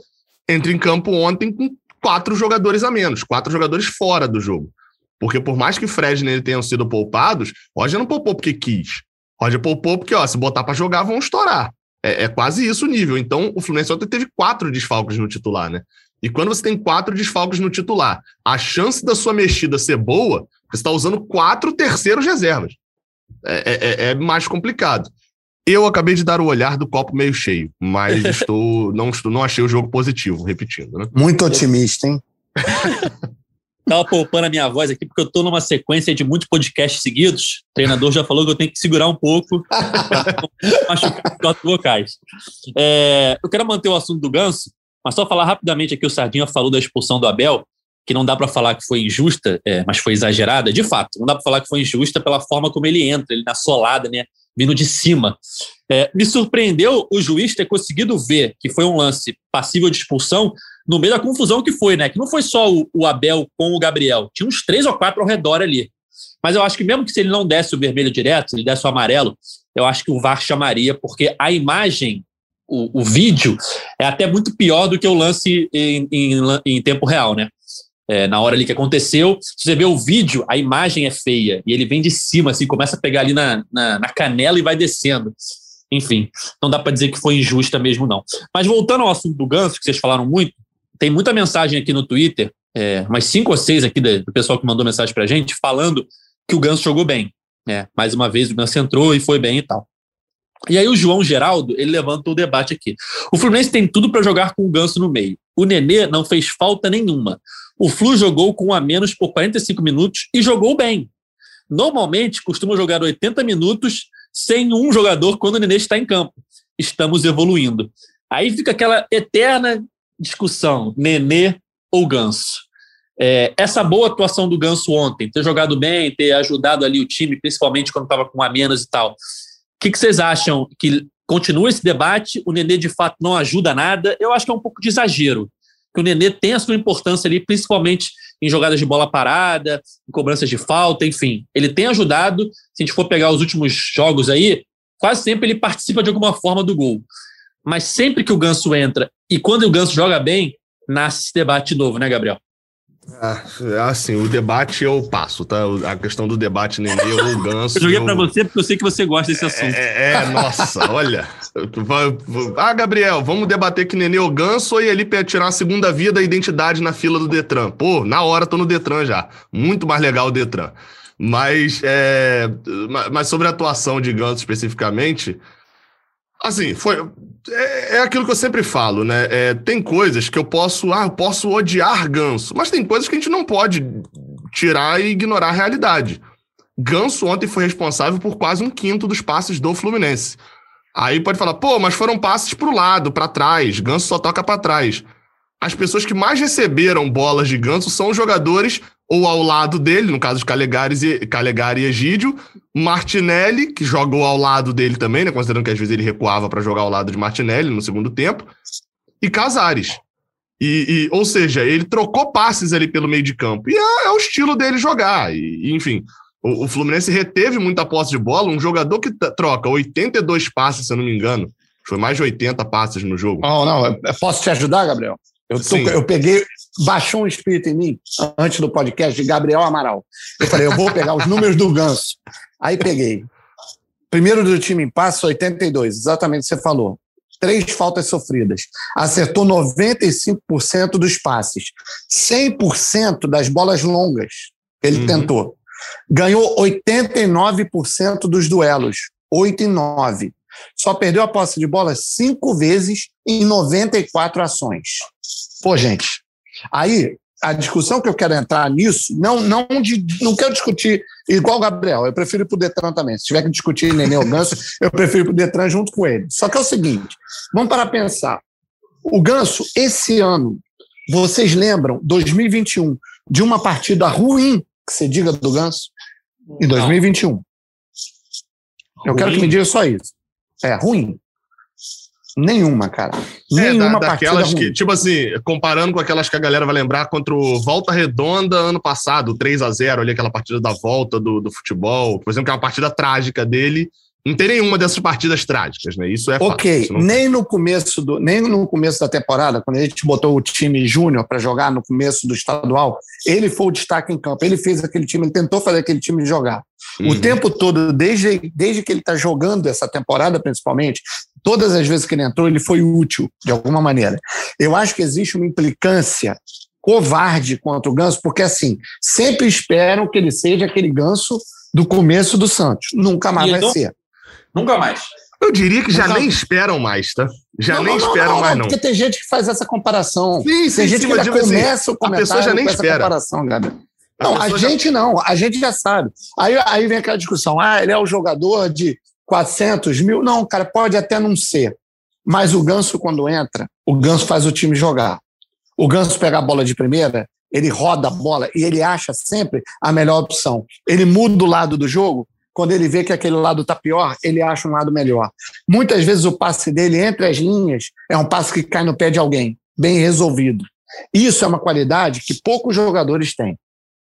entra em campo ontem com quatro jogadores a menos, quatro jogadores fora do jogo. Porque por mais que Fred e ele tenham sido poupados, Roger não poupou porque quis. Roger poupou porque, ó, se botar para jogar, vão estourar. É, é, quase isso o nível. Então, o Fluminense ontem teve quatro desfalques no titular, né? E quando você tem quatro desfalques no titular, a chance da sua mexida ser boa, você está usando quatro terceiros reservas. É, é, é, é, mais complicado. Eu acabei de dar o olhar do copo meio cheio, mas estou, não, estou, não achei o jogo positivo, repetindo. Né? Muito otimista, hein? Tava poupando a minha voz aqui porque eu estou numa sequência de muitos podcasts seguidos. O treinador já falou que eu tenho que segurar um pouco para machucar os vocais. É, eu quero manter o assunto do Ganso, mas só falar rapidamente aqui, o Sardinha falou da expulsão do Abel, que não dá para falar que foi injusta, é, mas foi exagerada. De fato, não dá para falar que foi injusta pela forma como ele entra, ele na solada, né, vindo de cima. É, me surpreendeu o juiz ter conseguido ver que foi um lance passível de expulsão no meio da confusão que foi, né? Que não foi só o, o Abel com o Gabriel, tinha uns três ou quatro ao redor ali. Mas eu acho que mesmo que se ele não desse o vermelho direto, ele desse o amarelo, eu acho que o VAR chamaria, porque a imagem o, o vídeo é até muito pior do que o lance em, em, em tempo real, né? É, na hora ali que aconteceu, se você vê o vídeo, a imagem é feia e ele vem de cima, assim, começa a pegar ali na, na, na canela e vai descendo. Enfim, não dá para dizer que foi injusta mesmo, não. Mas voltando ao assunto do Ganso, que vocês falaram muito, tem muita mensagem aqui no Twitter, é, umas cinco ou seis aqui do pessoal que mandou mensagem pra gente, falando que o Ganso jogou bem. É, mais uma vez o Ganso entrou e foi bem e tal. E aí o João Geraldo, ele levanta o debate aqui. O Fluminense tem tudo para jogar com o Ganso no meio. O Nenê não fez falta nenhuma. O Flu jogou com a menos por 45 minutos e jogou bem. Normalmente costuma jogar 80 minutos sem um jogador quando o Nenê está em campo. Estamos evoluindo. Aí fica aquela eterna discussão: Nenê ou Ganso. É, essa boa atuação do Ganso ontem, ter jogado bem, ter ajudado ali o time, principalmente quando estava com a menos e tal, que, que vocês acham? Que continua esse debate? O Nenê, de fato, não ajuda nada? Eu acho que é um pouco de exagero. Que o Nenê tem a sua importância ali, principalmente em jogadas de bola parada, em cobranças de falta, enfim. Ele tem ajudado. Se a gente for pegar os últimos jogos aí, quase sempre ele participa de alguma forma do gol. Mas sempre que o Ganso entra e quando o Ganso joga bem, nasce esse debate de novo, né, Gabriel? É, assim, o debate eu passo, tá? A questão do debate Nenê ou Ganso. Eu joguei eu... para você porque eu sei que você gosta desse assunto. É, é nossa, olha. Ah, Gabriel, vamos debater que Nenê ou Ganso ali para tirar a segunda via da identidade na fila do Detran. Pô, na hora tô no Detran já. Muito mais legal o Detran. Mas, é, mas sobre a atuação de Ganso especificamente, Assim, foi. É, é, aquilo que eu sempre falo, né? É, tem coisas que eu posso. Ah, eu posso odiar ganso, mas tem coisas que a gente não pode tirar e ignorar a realidade. Ganso ontem foi responsável por quase um quinto dos passes do Fluminense. Aí pode falar, pô, mas foram passes para o lado, para trás. Ganso só toca para trás. As pessoas que mais receberam bolas de ganso são os jogadores ou ao lado dele, no caso de Calegari e, Calegari e Egídio, Martinelli, que jogou ao lado dele também, né, considerando que às vezes ele recuava para jogar ao lado de Martinelli no segundo tempo, e Casares. E, e, ou seja, ele trocou passes ali pelo meio de campo. E é, é o estilo dele jogar. E, enfim, o, o, Fluminense reteve muita posse de bola. Um jogador que troca 82 passes, se eu não me engano. Foi mais de 80 passes no jogo. Não, não. Posso te ajudar, Gabriel? Eu, tô, eu peguei, baixou um espírito em mim, antes do podcast, de Gabriel Amaral. Eu falei, eu vou pegar os números do Ganso. Aí peguei. Primeiro do time em passe, 82, exatamente o que você falou. Três faltas sofridas. Acertou 95% dos passes. 100% das bolas longas ele uhum. tentou. Ganhou 89% dos duelos. 8 e 9. Só perdeu a posse de bola cinco vezes em 94 ações. Pô, gente, aí a discussão que eu quero entrar nisso, não, não, de, não quero discutir igual o Gabriel, eu prefiro ir para o Detran também. Se tiver que discutir Nenê ou Ganso, eu prefiro ir para o Detran junto com ele. Só que é o seguinte, vamos para pensar. O Ganso, esse ano, vocês lembram, 2021, de uma partida ruim, que você diga do Ganso? Em 2021. Eu quero que me diga só isso. É ruim? Nenhuma, cara. É, Nenhuma da, partida daquelas ruim. que, tipo assim, comparando com aquelas que a galera vai lembrar contra o Volta Redonda ano passado, 3 a 0 ali, aquela partida da volta do, do futebol, por exemplo, que é uma partida trágica dele. Não tem nenhuma dessas partidas trágicas, né? Isso é fato. Ok, Isso não- nem no começo do, nem no começo da temporada, quando a gente botou o time júnior para jogar no começo do estadual, ele foi o destaque em campo. Ele fez aquele time, ele tentou fazer aquele time jogar. O Uhum. tempo todo, desde, desde que ele está jogando essa temporada, principalmente, todas as vezes que ele entrou, ele foi útil, de alguma maneira. Eu acho que existe uma implicância covarde contra o Ganso, porque assim, sempre esperam que ele seja aquele Ganso do começo do Santos. Nunca mais E vai então- ser. Nunca mais. Eu diria que já Não. nem esperam mais, tá? Já Não, nem não, não, esperam não, mais, não. Porque tem gente que faz essa comparação. Sim, sim, tem gente sim, que já assim, começa o a pessoa comentário já nem com essa espera. comparação, Gabriel. A Não, a, pessoa já- gente não, a gente já sabe. Aí, aí vem aquela discussão, ah, ele é o jogador de 400 mil. Não, cara, pode até não ser. Mas o Ganso, quando entra, o Ganso faz o time jogar. O Ganso pega a bola de primeira, ele roda a bola e ele acha sempre a melhor opção. Ele muda o lado do jogo, quando ele vê que aquele lado está pior, ele acha um lado melhor. Muitas vezes o passe dele entre as linhas é um passe que cai no pé de alguém, bem resolvido. Isso é uma qualidade que poucos jogadores têm.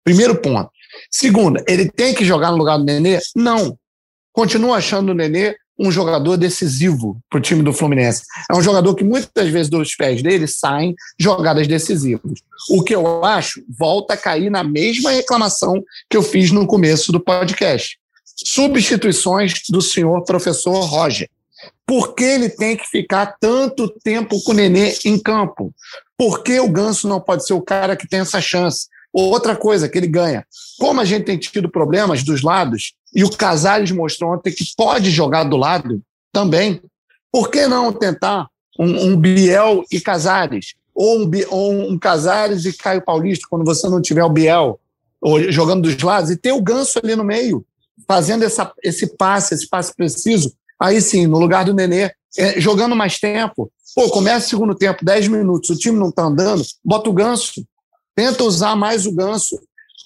Primeiro ponto. Segundo, ele tem que jogar no lugar do Nenê? Não. Continuo achando o Nenê um jogador decisivo para o time do Fluminense. É um jogador que muitas vezes dos pés dele saem jogadas decisivas. O que eu acho volta a cair na mesma reclamação que eu fiz no começo do podcast. Substituições do senhor professor Roger. Por que ele tem que ficar tanto tempo com o Nenê em campo? Por que o Ganso não pode ser o cara que tem essa chance? Outra coisa que ele ganha. Como a gente tem tido problemas dos lados, e o Casares mostrou ontem que pode jogar do lado também, por que não tentar um, um Biel e Casares? Ou um, ou um Casares e Caio Paulista, quando você não tiver o Biel jogando dos lados, e ter o Ganso ali no meio, fazendo essa, esse passe, esse passe preciso, aí sim, no lugar do Nenê, é, jogando mais tempo. Pô, começa o segundo tempo, 10 minutos, o time não está andando, bota o Ganso. Tenta usar mais o Ganso.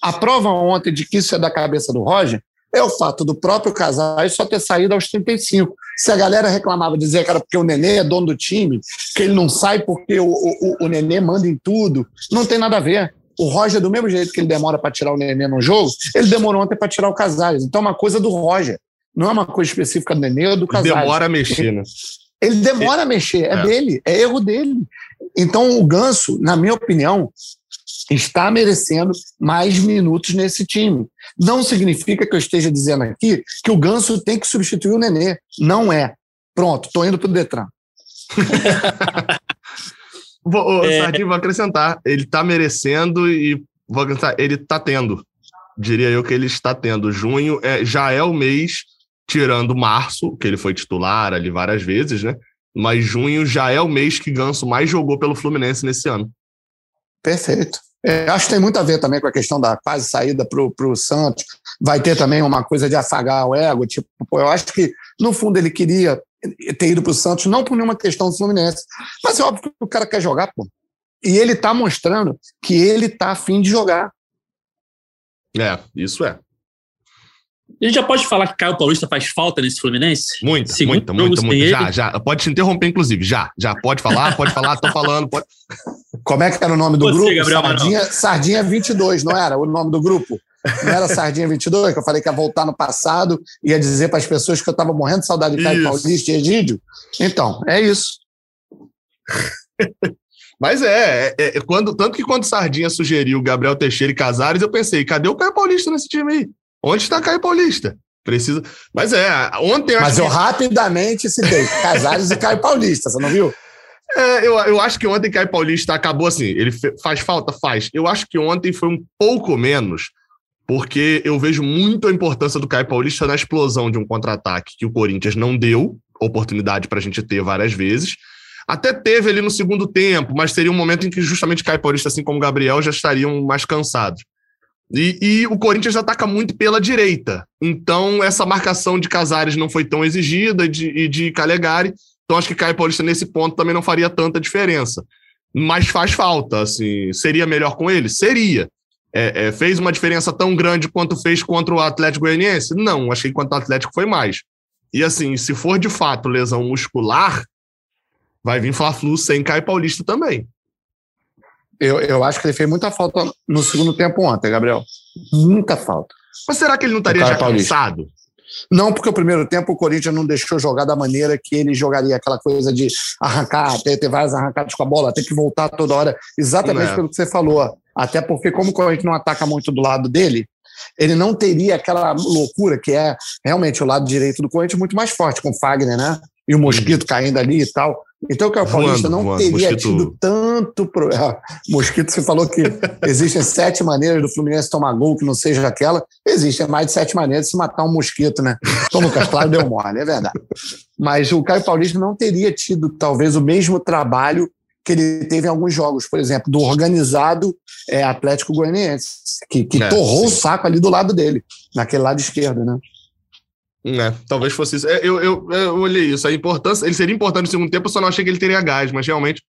A prova ontem de que isso é da cabeça do Roger é o fato do próprio Casares só ter saído aos 35. Se a galera reclamava, dizia que era porque o Nenê é dono do time, que ele não sai porque o, o, o Nenê manda em tudo, não tem nada a ver. O Roger, do mesmo jeito que ele demora para tirar o Nenê no jogo, ele demorou ontem para tirar o Casares. Então é uma coisa do Roger. Não é uma coisa específica do Nenê ou do Casares. Demora a mexer, né? Ele demora a mexer, é, É. dele, é erro dele. Então o Ganso, na minha opinião, está merecendo mais minutos nesse time. Não significa que eu esteja dizendo aqui que o Ganso tem que substituir o Nenê. Não é. Pronto, estou indo para o Detran. Vou, É. Sardinha, vou acrescentar. Ele tá merecendo e vou acrescentar, ele tá tendo. Diria eu que ele está tendo. Junho é, já é o mês, tirando março, que ele foi titular ali várias vezes, né? Mas junho já é o mês que Ganso mais jogou pelo Fluminense nesse ano. Perfeito. É, acho que tem muito a ver também com a questão da quase saída para o Santos. Vai ter também uma coisa de afagar o ego. Tipo, pô, eu acho que, no fundo, ele queria ter ido para o Santos, não por nenhuma questão do Fluminense. Mas é óbvio que o cara quer jogar, pô. E ele está mostrando que ele está afim de jogar. É, isso é. A gente já pode falar que Caio Paulista faz falta nesse Fluminense? Muita, Segundo muita, jogo muita, sem muita. ele. Já, já. Pode te interromper, inclusive. Já, já. Pode falar, pode falar, tô falando. Pode... Como é que era o nome do Você, grupo? Gabriel Sardinha, Sardinha 22, não era o nome do grupo? Não era Sardinha 22, que eu falei que ia voltar no passado, ia dizer para as pessoas que eu estava morrendo de saudade de Caio. Paulista e Egídio? Então, é isso. Mas é, é, é, quando, tanto que quando Sardinha sugeriu Gabriel Teixeira e Casares, eu pensei, cadê o Caio Paulista nesse time aí? Onde está Caio Paulista? Precisa. Mas é, ontem eu Mas eu que, rapidamente citei Casares e Caio Paulista, você não viu? é, eu, eu acho que ontem Caio Paulista acabou assim. Ele faz falta? Faz. Eu acho que ontem foi um pouco menos, porque eu vejo muito a importância do Caio Paulista na explosão de um contra-ataque que o Corinthians não deu oportunidade para a gente ter várias vezes. Até teve ali no segundo tempo, mas seria um momento em que justamente Caio Paulista, assim como Gabriel, já estariam mais cansados. E, e o Corinthians ataca muito pela direita. Então, essa marcação de Casares não foi tão exigida de, e de Calegari. Então, acho que Caio Paulista, nesse ponto, também não faria tanta diferença. Mas faz falta, assim. Seria melhor com ele? Seria. É, é, fez uma diferença tão grande quanto fez contra o Atlético Goianiense? Não, achei que contra o Atlético foi mais. E assim, se for de fato lesão muscular, vai vir Fla-Flu sem Caio Paulista também. Eu, eu acho que ele fez muita falta no segundo tempo ontem, Gabriel. Muita falta. Mas será que ele não estaria já Paulista. cansado? Não, porque o primeiro tempo o Corinthians não deixou jogar da maneira que ele jogaria, aquela coisa de arrancar, ter, ter várias arrancadas com a bola, ter que voltar toda hora, exatamente é. pelo que você falou. Até porque, como o Corinthians não ataca muito do lado dele, ele não teria aquela loucura que é realmente o lado direito do Corinthians muito mais forte, com o Fagner, né? E o Mosquito uhum. caindo ali e tal. Então, o Paulista não voando, teria mosquito. tido tanto problema. Mosquito, você falou que existem sete maneiras do Fluminense tomar gol que não seja aquela. Existem mais de sete maneiras de se matar um mosquito, né? Então, Lucas Claro deu mole, é verdade. Mas o Caio Paulista não teria tido, talvez, o mesmo trabalho que ele teve em alguns jogos, por exemplo, do organizado é, Atlético Goianiense, que, que é, torrou sim. o saco ali do lado dele, naquele lado esquerdo, né? É, talvez fosse isso. É, eu, eu, eu olhei isso. A importância, ele seria importante no segundo tempo, eu só não achei que ele teria gás, mas realmente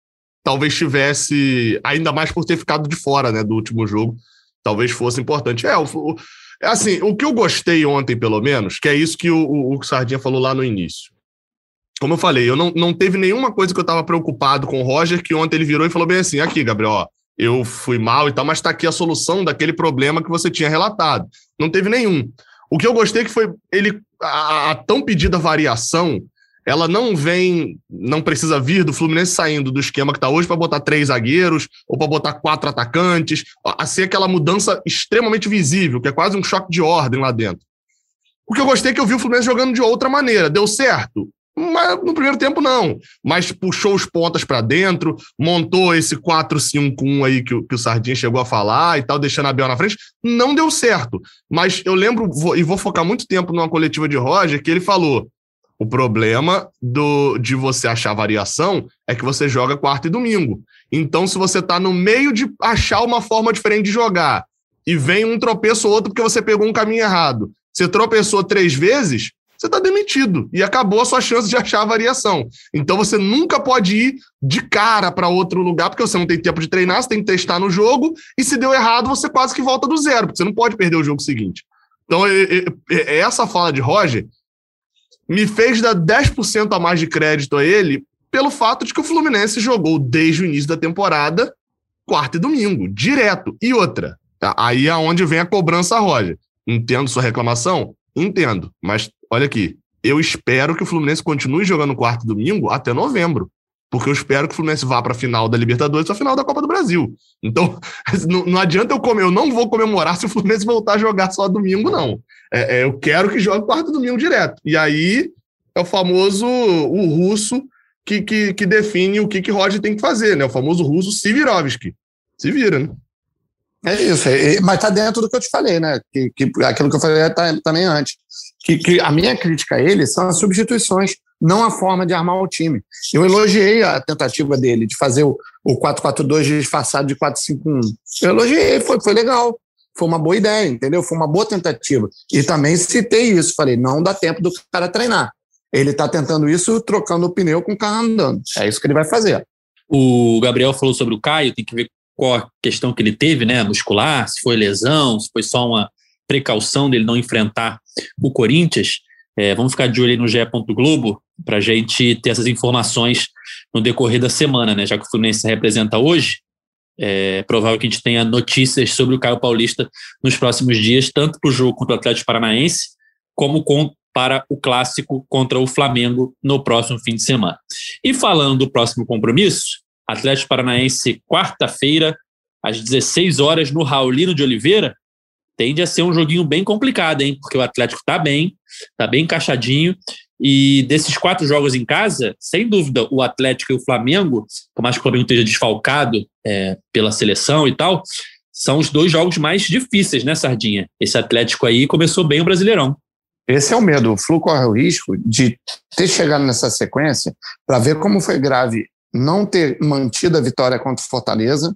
talvez tivesse, ainda mais por ter ficado de fora né, do último jogo, talvez fosse importante. É, o, o, assim, o que eu gostei ontem, pelo menos, que é isso que o, o, o Sardinha falou lá no início. Como eu falei, eu não, não teve nenhuma coisa que eu estava preocupado com o Roger, que ontem ele virou e falou bem assim: aqui, Gabriel, ó, eu fui mal e tal, mas está aqui a solução daquele problema que você tinha relatado. Não teve nenhum. O que eu gostei é que foi ele a, a, tão pedida variação, ela não vem, não precisa vir do Fluminense saindo do esquema que está hoje para botar três zagueiros ou para botar quatro atacantes, a ser aquela mudança extremamente visível, que é quase um choque de ordem lá dentro. O que eu gostei é que eu vi o Fluminense jogando de outra maneira. Deu certo? Mas no primeiro tempo, não. Mas puxou os pontas para dentro, montou esse 4-5-1 aí que, que, o Sardinha chegou a falar e tal, deixando a Bel na frente. Não deu certo. Mas eu lembro, e vou focar muito tempo numa coletiva de Roger, que ele falou: o problema do, de você achar variação é que você joga quarta e domingo. Então, se você está no meio de achar uma forma diferente de jogar e vem um tropeço ou outro porque você pegou um caminho errado, você tropeçou três vezes, você está demitido e acabou a sua chance de achar a variação. Então você nunca pode ir de cara para outro lugar, porque você não tem tempo de treinar, você tem que testar no jogo, e se deu errado, você quase que volta do zero, porque você não pode perder o jogo seguinte. Então, essa fala de Roger me fez dar 10% a mais de crédito a ele pelo fato de que o Fluminense jogou desde o início da temporada, quarta e domingo, direto. E outra, tá? aí é onde vem a cobrança Roger. Entendo sua reclamação? Entendo, mas olha aqui, eu espero que o Fluminense continue jogando quarto domingo até novembro. Porque eu espero que o Fluminense vá para a final da Libertadores ou a final da Copa do Brasil. Então, não, não, adianta eu comer, eu não vou comemorar se o Fluminense voltar a jogar só domingo, não. É, é, eu quero que jogue quarto domingo direto. E aí é o famoso o russo que, que, que define o que, que Roger tem que fazer, né? O famoso russo Sivirovski. Se vira, né? É isso, é, mas está dentro do que eu te falei, né? Que, que aquilo que eu falei tá, também antes. Que, que a minha crítica a ele são as substituições, não a forma de armar o time. Eu elogiei a tentativa dele de fazer o, o 4-4-2 disfarçado de 4-5-1. Eu elogiei, foi, foi legal. Foi uma boa ideia, entendeu? Foi uma boa tentativa. E também citei isso, falei, não dá tempo do cara treinar. Ele está tentando isso trocando o pneu com o carro andando. É isso que ele vai fazer. O Gabriel falou sobre o Caio, tem que ver qual a questão que ele teve, né, muscular, se foi lesão, se foi só uma precaução dele não enfrentar o Corinthians. É, vamos ficar de olho aí no GE. Globo para a gente ter essas informações no decorrer da semana, né? Já que o Fluminense se representa hoje, é provável que a gente tenha notícias sobre o Caio Paulista nos próximos dias, tanto para o jogo contra o Atlético Paranaense, como com, para o clássico contra o Flamengo no próximo fim de semana. E falando do próximo compromisso, Atlético Paranaense, quarta-feira, às 16 horas, no Raulino de Oliveira. Tende a ser um joguinho bem complicado, hein? Porque o Atlético está bem, está bem encaixadinho. E desses quatro jogos em casa, sem dúvida, o Atlético e o Flamengo, por mais que o Flamengo esteja desfalcado é, pela seleção e tal, são os dois jogos mais difíceis, né, Sardinha? Esse Atlético aí começou bem o Brasileirão. Esse é o medo. O Flu corre o risco de ter chegado nessa sequência para ver como foi grave não ter mantido a vitória contra o Fortaleza,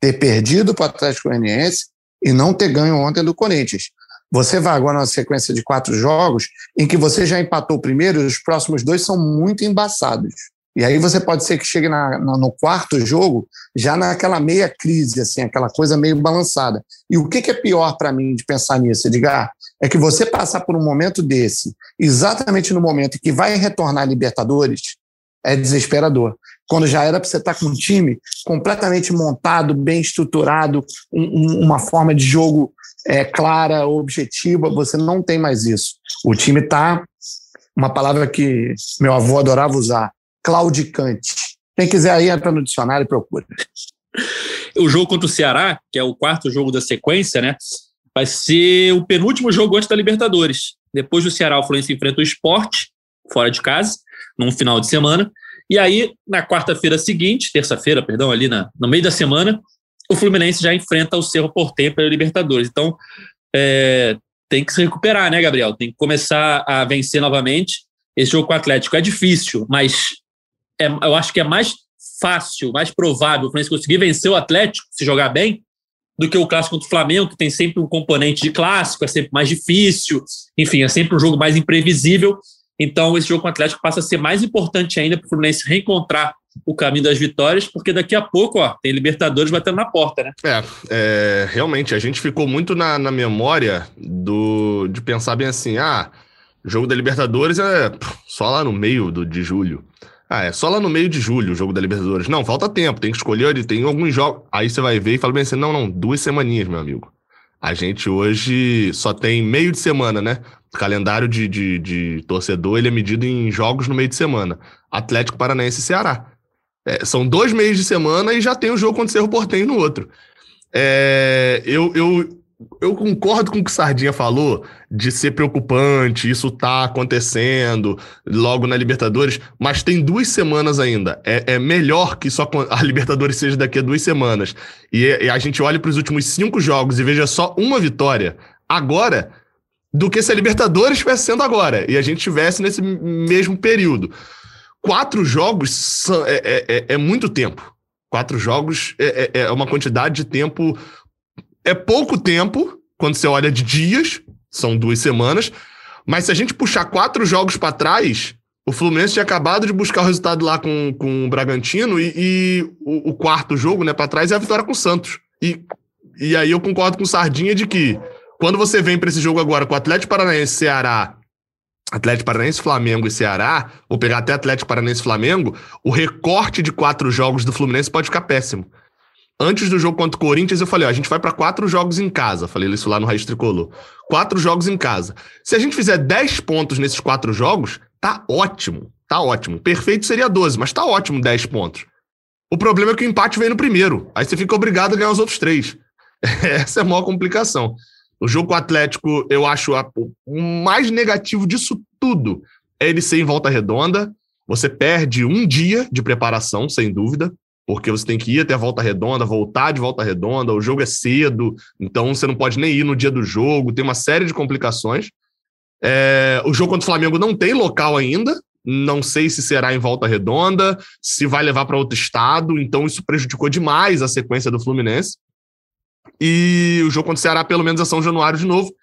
ter perdido para o Atlético Goianiense e não ter ganho ontem do Corinthians. Você vai agora numa sequência de quatro jogos em que você já empatou o primeiro e os próximos dois são muito embaçados. E aí você pode ser que chegue na, no quarto jogo já naquela meia crise, assim, aquela coisa meio balançada. E o que, que é pior para mim de pensar nisso, Edgar? é que você passar por um momento desse, exatamente no momento em que vai retornar a Libertadores, é desesperador. Quando já era para você estar com um time completamente montado, bem estruturado, um, um, uma forma de jogo é, clara, objetiva, você não tem mais isso. O time está, uma palavra que meu avô adorava usar, claudicante. Quem quiser aí, entra no dicionário e procura. O jogo contra o Ceará, que é o quarto jogo da sequência, né? Vai ser o penúltimo jogo antes da Libertadores. Depois do Ceará, o Fluminense enfrenta o esporte, fora de casa, num final de semana. E aí, na quarta-feira seguinte, terça-feira, perdão, ali na, no meio da semana, o Fluminense já enfrenta o Cerro Porteño pela Libertadores. Então, é, tem que se recuperar, né, Gabriel? Tem que começar a vencer novamente. Esse jogo com o Atlético é difícil, mas é, eu acho que é mais fácil, mais provável o Fluminense conseguir vencer o Atlético, se jogar bem, do que o clássico contra o Flamengo, que tem sempre um componente de clássico, é sempre mais difícil, enfim, é sempre um jogo mais imprevisível. Então, esse jogo com o Atlético passa a ser mais importante ainda para o Fluminense reencontrar o caminho das vitórias, porque daqui a pouco ó, tem Libertadores batendo na porta, né? É, é realmente, a gente ficou muito na, na memória do, de pensar bem assim: ah, jogo da Libertadores é só lá no meio do, de julho. Ah, é só lá no meio de julho o jogo da Libertadores. Não, falta tempo, tem que escolher, tem alguns jogos. Aí você vai ver e fala bem assim: não, não, duas semaninhas, meu amigo. A gente hoje só tem meio de semana, né? O calendário de, de, de torcedor ele é medido em jogos no meio de semana. Atlético Paranaense e Ceará. É, são dois meses de semana e já tem o jogo contra o Cerro Portenho no outro. É, eu, eu eu concordo com o que o Sardinha falou de ser preocupante, isso tá acontecendo logo na Libertadores, mas tem duas semanas ainda. É, é melhor que só a Libertadores seja daqui a duas semanas. E, e a gente olha para os últimos cinco jogos e veja só uma vitória agora do que se a Libertadores estivesse sendo agora e a gente estivesse nesse mesmo período. Quatro jogos são, é, é, é, é muito tempo. Quatro jogos é, é, é uma quantidade de tempo é pouco tempo, quando você olha de dias, são duas semanas, mas se a gente puxar quatro jogos para trás, o Fluminense tinha acabado de buscar o resultado lá com, com o Bragantino e, e o, o, quarto jogo, né, para trás é a vitória com o Santos. E, e aí eu concordo com o Sardinha de que quando você vem para esse jogo agora com o Atlético Paranaense, Ceará, Atlético Paranaense, Flamengo e Ceará, vou pegar até Atlético Paranaense Flamengo, o recorte de quatro jogos do Fluminense pode ficar péssimo. Antes do jogo contra o Corinthians, eu falei: ó, a gente vai para quatro jogos em casa. Falei isso lá no Raiz Tricolor. Quatro jogos em casa. Se a gente fizer 10 pontos nesses quatro jogos, tá ótimo. Tá ótimo. Perfeito seria 12, mas tá ótimo 10 pontos. O problema é que o empate vem no primeiro. Aí você fica obrigado a ganhar os outros três. Essa é a maior complicação. O jogo com o Atlético, eu acho a, o mais negativo disso tudo é ele ser em volta redonda. Você perde um dia de preparação, sem dúvida porque você tem que ir até a volta redonda, voltar de volta redonda, o jogo é cedo, então você não pode nem ir no dia do jogo, tem uma série de complicações. É, o jogo contra o Flamengo não tem local ainda, não sei se será em volta redonda, se vai levar para outro estado, então isso prejudicou demais a sequência do Fluminense. E o jogo contra o Ceará, pelo menos, é São Januário de novo,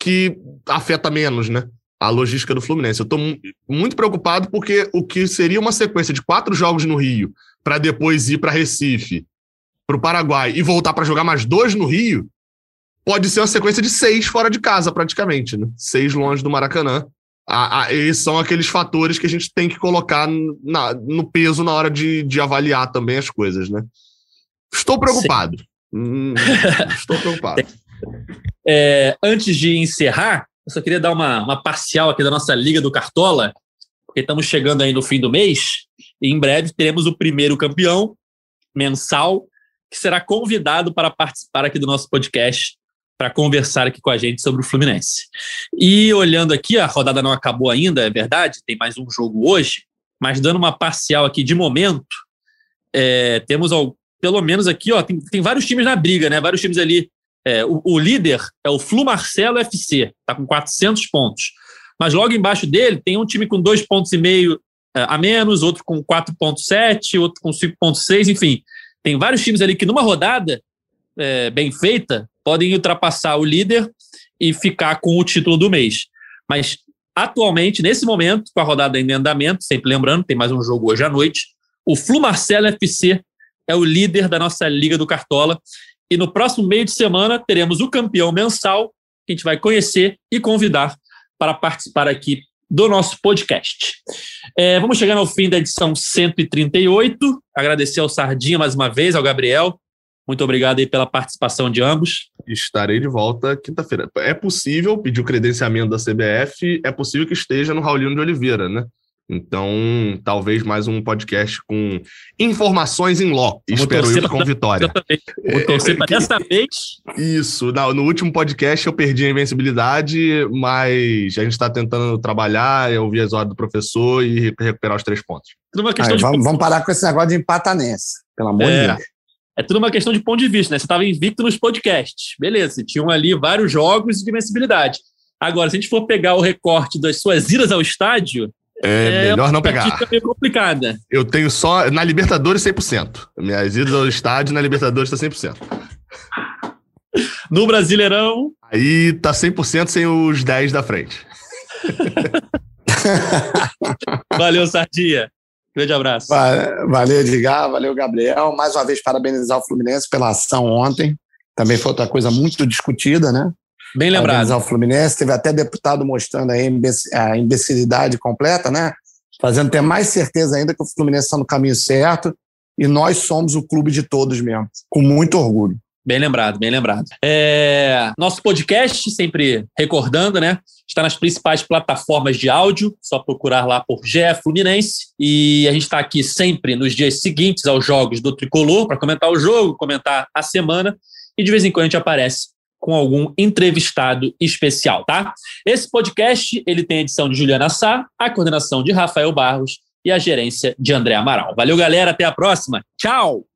que afeta menos, né? A logística do Fluminense. Eu estou muito preocupado porque o que seria uma sequência de quatro jogos no Rio para depois ir para Recife, para o Paraguai e voltar para jogar mais dois no Rio, pode ser uma sequência de seis fora de casa, praticamente, né? Seis longe do Maracanã. Ah, ah, esses são aqueles fatores que a gente tem que colocar na, no peso na hora de, de avaliar também as coisas, né? Estou preocupado. Hum, estou preocupado. É, antes de encerrar, eu só queria dar uma, uma parcial aqui da nossa Liga do Cartola, porque estamos chegando aí no fim do mês em breve teremos o primeiro campeão mensal que será convidado para participar aqui do nosso podcast para conversar aqui com a gente sobre o Fluminense. E olhando aqui, a rodada não acabou ainda, é verdade, tem mais um jogo hoje, mas dando uma parcial aqui de momento, é, temos ao, pelo menos aqui, ó, tem, tem, vários times na briga, né? Vários times ali. É, o, o, líder é o Flu Marcelo FC, está com 400 pontos. Mas logo embaixo dele tem um time com dois pontos e meio a menos, outro com 4,7, outro com 5,6, enfim. Tem vários times ali que numa rodada é, bem feita podem ultrapassar o líder e ficar com o título do mês. Mas atualmente, nesse momento, com a rodada em andamento, sempre lembrando, tem mais um jogo hoje à noite, o Flu Marcelo FC é o líder da nossa Liga do Cartola. E no próximo meio de semana teremos o campeão mensal que a gente vai conhecer e convidar para participar aqui do nosso podcast. É, vamos chegando ao fim da edição 138. Agradecer ao Sardinha mais uma vez, ao Gabriel. Muito obrigado aí pela participação de ambos. Estarei de volta quinta-feira. É possível pedir o credenciamento da CBF, é possível que esteja no Raulino de Oliveira, né? Então, talvez mais um podcast com informações em loco. Espero eu com vitória. Vou torcer para dessa vez. Isso. No, no, último podcast eu perdi a invencibilidade, mas a gente está tentando trabalhar, ouvir as ordens do professor e recuperar os três pontos. Aí, de... vamos, vamos, parar com esse negócio de empatar nesse, pelo amor é. de Deus. É tudo uma questão de ponto de vista, né? Você estava invicto nos podcasts. Beleza, tinham ali vários jogos de invencibilidade. Agora, se a gente for pegar o recorte das suas idas ao estádio, é, é melhor não pegar. É complicada. Eu tenho só. Na Libertadores, 100%. Minhas idas ao estádio na Libertadores tá 100%. No Brasileirão. Aí tá 100% sem os 10 da frente. Valeu, Sardinha. Grande abraço. Valeu, Edgar. Valeu, Gabriel. Mais uma vez, parabenizar o Fluminense pela ação ontem. Também foi outra coisa muito discutida, né? Bem lembrado. O Fluminense teve até deputado mostrando a imbecilidade completa, né? Fazendo ter mais certeza ainda que o Fluminense está no caminho certo e nós somos o clube de todos mesmo, com muito orgulho. Bem lembrado, bem lembrado. É, nosso podcast, sempre recordando, né? Está nas principais plataformas de áudio, só procurar lá por GE Fluminense. E a gente está aqui sempre nos dias seguintes aos jogos do Tricolor para comentar o jogo, comentar a semana. E de vez em quando a gente aparece com algum entrevistado especial, tá? Esse podcast ele tem a edição de Juliana Sá, a coordenação de Rafael Barros e a gerência de André Amaral. Valeu, galera, até a próxima. Tchau.